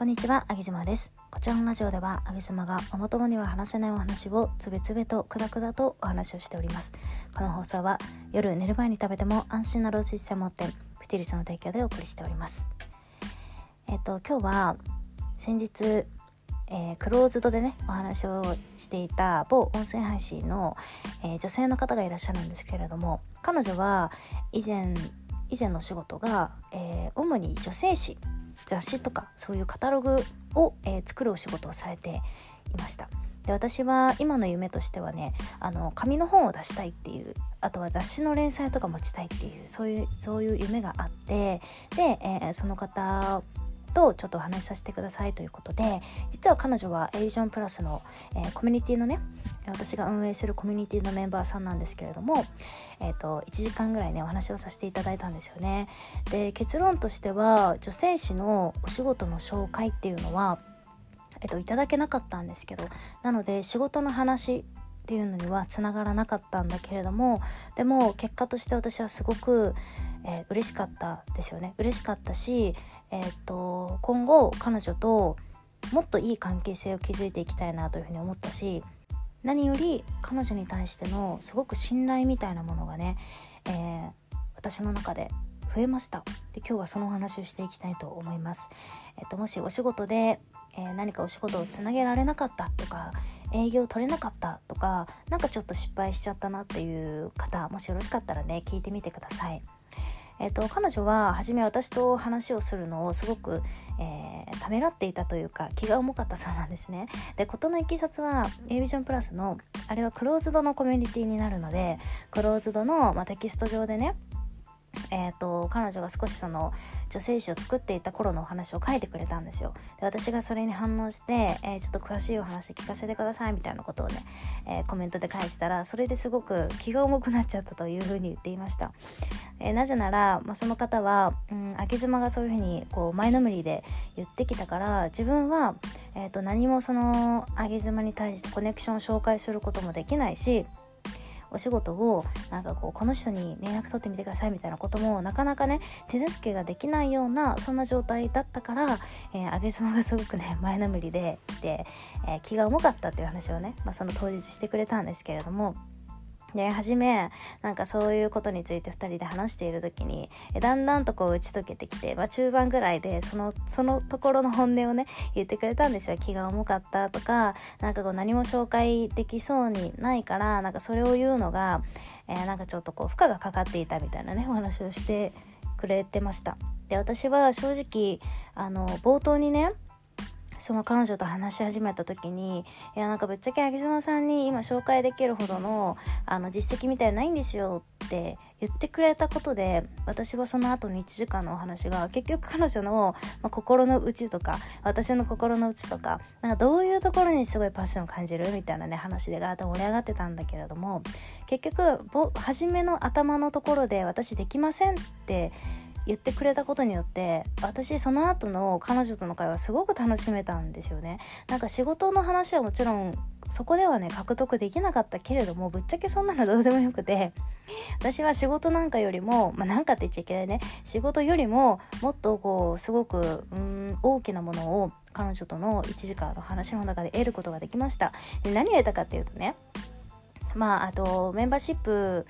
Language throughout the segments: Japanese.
こんにちは、あげずまです。こちらのラジオでは、あげずまがママ友には話せないお話をつべつべとくだくだとお話をしております。この放送は夜寝る前に食べても安心なロース専門店、プティリスの提供でお送りしております。えっと、今日は先日、えークローズドでねお話をしていた某音声配信の、えー女性の方がいらっしゃるんですけれども彼女は以前以前の仕事が、えー主に女性誌雑誌とかそういうカタログを、えー作るお仕事をされていました。で私は今の夢としてはねあの紙の本を出したいっていうあとは雑誌の連載とか持ちたいっていうそういうそういう夢があってで、えーその方とちょっとお話しさせてくださいということで実は彼女はエイジョンプラスの、えーコミュニティのね私が運営するコミュニティのメンバーさんなんですけれども、えー、と1時間ぐらいねお話をさせていただいたんですよね。で結論としては女性誌のお仕事の紹介っていうのは、えっといただけなかったんですけどなので仕事の話っていうのにはつながらなかったんだけれどもでも結果として私はすごく、えー嬉しかったですよね。嬉しかったし、えー、と今後彼女ともっといい関係性を築いていきたいなというふうに思ったし何より彼女に対してのすごく信頼みたいなものがね、えー私の中で増えました。で今日はそのお話をしていきたいと思います、えっともしお仕事で、えー何かお仕事をつなげられなかったとか営業取れなかったとかなんかちょっと失敗しちゃったなっていう方もしよろしかったらね聞いてみてくださいえっと彼女は初め私と話をするのをすごく、えーためらっていたというか気が重かったそうなんですね。で事のいきさつは A ビジョンプラスのあれはクローズドのコミュニティになるのでクローズドの、まあ、テキスト上でねえー、と彼女が少しその女性誌を作っていた頃のお話を書いてくれたんですよ。で私がそれに反応して、えーちょっと詳しいお話聞かせてくださいみたいなことをね、えーコメントで返したらそれですごく気が重くなっちゃったというふうに言っていました、えーなぜなら、まあ、その方は、うん、秋妻がそういうふうにこう前のめりで言ってきたから自分は、えー、と何もその秋妻に対してコネクションを紹介することもできないしお仕事をなんかこうこの人に連絡取ってみてくださいみたいなこともなかなかね手助けができないようなそんな状態だったから、えー、上げ妻がすごくね 前のめりでで、えー気が重かったっていう話をね、まあ、その当日してくれたんですけれども。で初めなんかそういうことについて2人で話している時にだんだんとこう打ち解けてきて、まあ、中盤ぐらいでそのそのところの本音をね言ってくれたんですよ気が重かったとかなんかこう何も紹介できそうにないからなんかそれを言うのが、えーなんかちょっとこう負荷がかかっていたみたいなねお話をしてくれてました。で私は正直あの冒頭にねその彼女と話し始めた時に「いやなんかぶっちゃけあげさんに今紹介できるほどのあの実績みたいないんですよ」って言ってくれたことで私はその後の1時間のお話が結局彼女の、まあ、心の内とか私の心の内とかなんかどういうところにすごいパッションを感じるみたいなね話でガーッと盛り上がってたんだけれども結局初めの頭のところで「私できません」って言ってくれたことによって私その後の彼女との会話すごく楽しめたんですよね。なんか仕事の話はもちろんそこではね獲得できなかったけれどもぶっちゃけそんなのどうでもよくて私は仕事なんかよりもまあなんかって言っちゃいけないね。仕事よりももっとこうすごくうん大きなものを彼女との1時間の話の中で得ることができました。で何を得たかっていうとねまああとメンバーシップ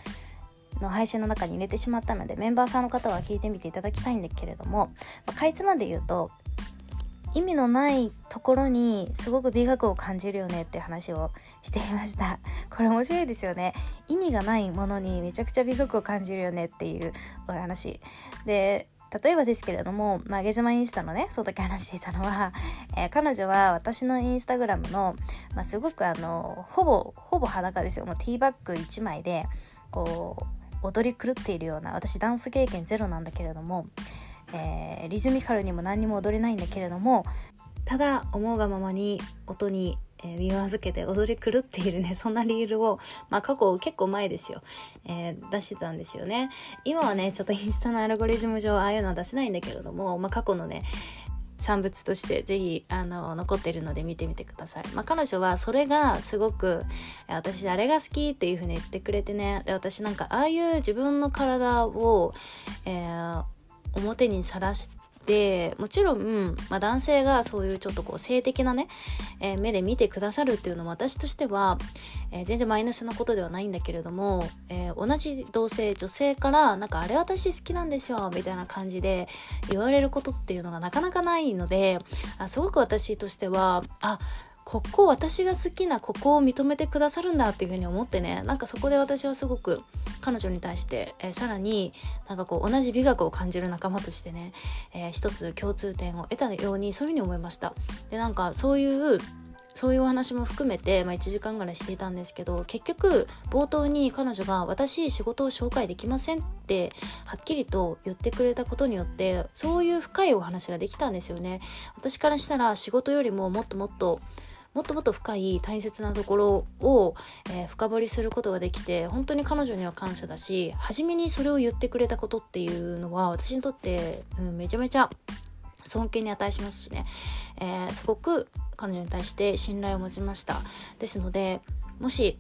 の配信の中に入れてしまったのでメンバーさんの方は聞いてみていただきたいんだけれども、まあ、かいつまで言うと意味のないところにすごく美学を感じるよねって話をしていました。これ面白いですよね。意味がないものにめちゃくちゃ美学を感じるよねっていうお話。で例えばですけれども、まあ、ゲズマインスタのねその時話していたのは、えー彼女は私のインスタグラムの、まあ、すごくあのほぼほぼ裸ですよ。もうティーバッグ1枚でこう踊り狂っているような私ダンス経験ゼロなんだけれども、えーリズミカルにも何にも踊れないんだけれどもただ思うがままに音に、身を預けて踊り狂っているねそんなリールを、まあ、過去結構前ですよ、えー出してたんですよね。今はねちょっとインスタのアルゴリズム上ああいうのは出せないんだけれども、まあ、過去のね産物としてぜひあの残ってるので見てみてください、まあ、彼女はそれがすごく私あれが好きっていう風に言ってくれてね。で私なんかああいう自分の体を、えー表にさらしでもちろん、まあ、男性がそういうちょっとこう性的なね、えー、目で見てくださるっていうのも私としては、えー、全然マイナスなことではないんだけれども、えー、同じ同性女性からなんかあれ私好きなんですよみたいな感じで言われることっていうのがなかなかないのであすごく私としてはあここ私が好きなここを認めてくださるんだっていうふうに思ってねなんかそこで私はすごく彼女に対して、えー、さらになんかこう同じ美学を感じる仲間としてね、えー、一つ共通点を得たようにそういうふうに思いましたでなんかそういうそういうお話も含めて、まあ、1時間ぐらいしていたんですけど結局冒頭に彼女が「私仕事を紹介できません」ってはっきりと言ってくれたことによってそういう深いお話ができたんですよね。私からしたら仕事よりももっともっともっともっと深い大切なところを、えー、深掘りすることができて本当に彼女には感謝だし初めにそれを言ってくれたことっていうのは私にとって、うん、めちゃめちゃ尊敬に値しますしね、えー、すごく彼女に対して信頼を持ちました。ですのでもし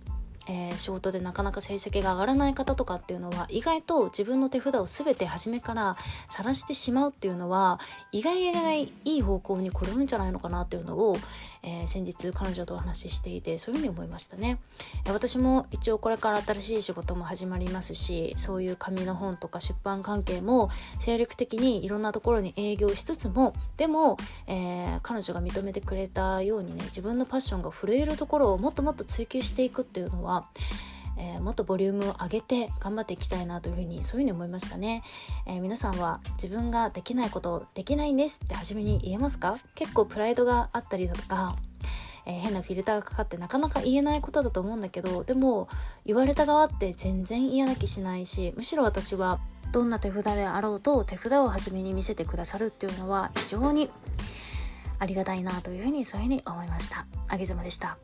えー、仕事でなかなか成績が上がらない方とかっていうのは意外と自分の手札を全て初めから晒してしまうっていうのは意外意外いい方向に転ぶんじゃないのかなっていうのを、えー、先日彼女とお話ししていてそういうふうに思いましたね、私も一応これから新しい仕事も始まりますしそういう紙の本とか出版関係も精力的にいろんなところに営業しつつもでも、えー、彼女が認めてくれたようにね自分のパッションが震えるところをもっともっと追求していくっていうのはえー、もっとボリュームを上げて頑張っていきたいなというふうにそういうふうに思いましたね、えー、皆さんは自分ができないことできないんですって初めに言えますか？結構プライドがあったりだとかえー、変なフィルターがかかってなかなか言えないことだと思うんだけどでも言われた側って全然嫌な気しないしむしろ私はどんな手札であろうと手札を初めに見せてくださるっていうのは非常にありがたいなというふうにそういうふうに思いました。あげざまでした。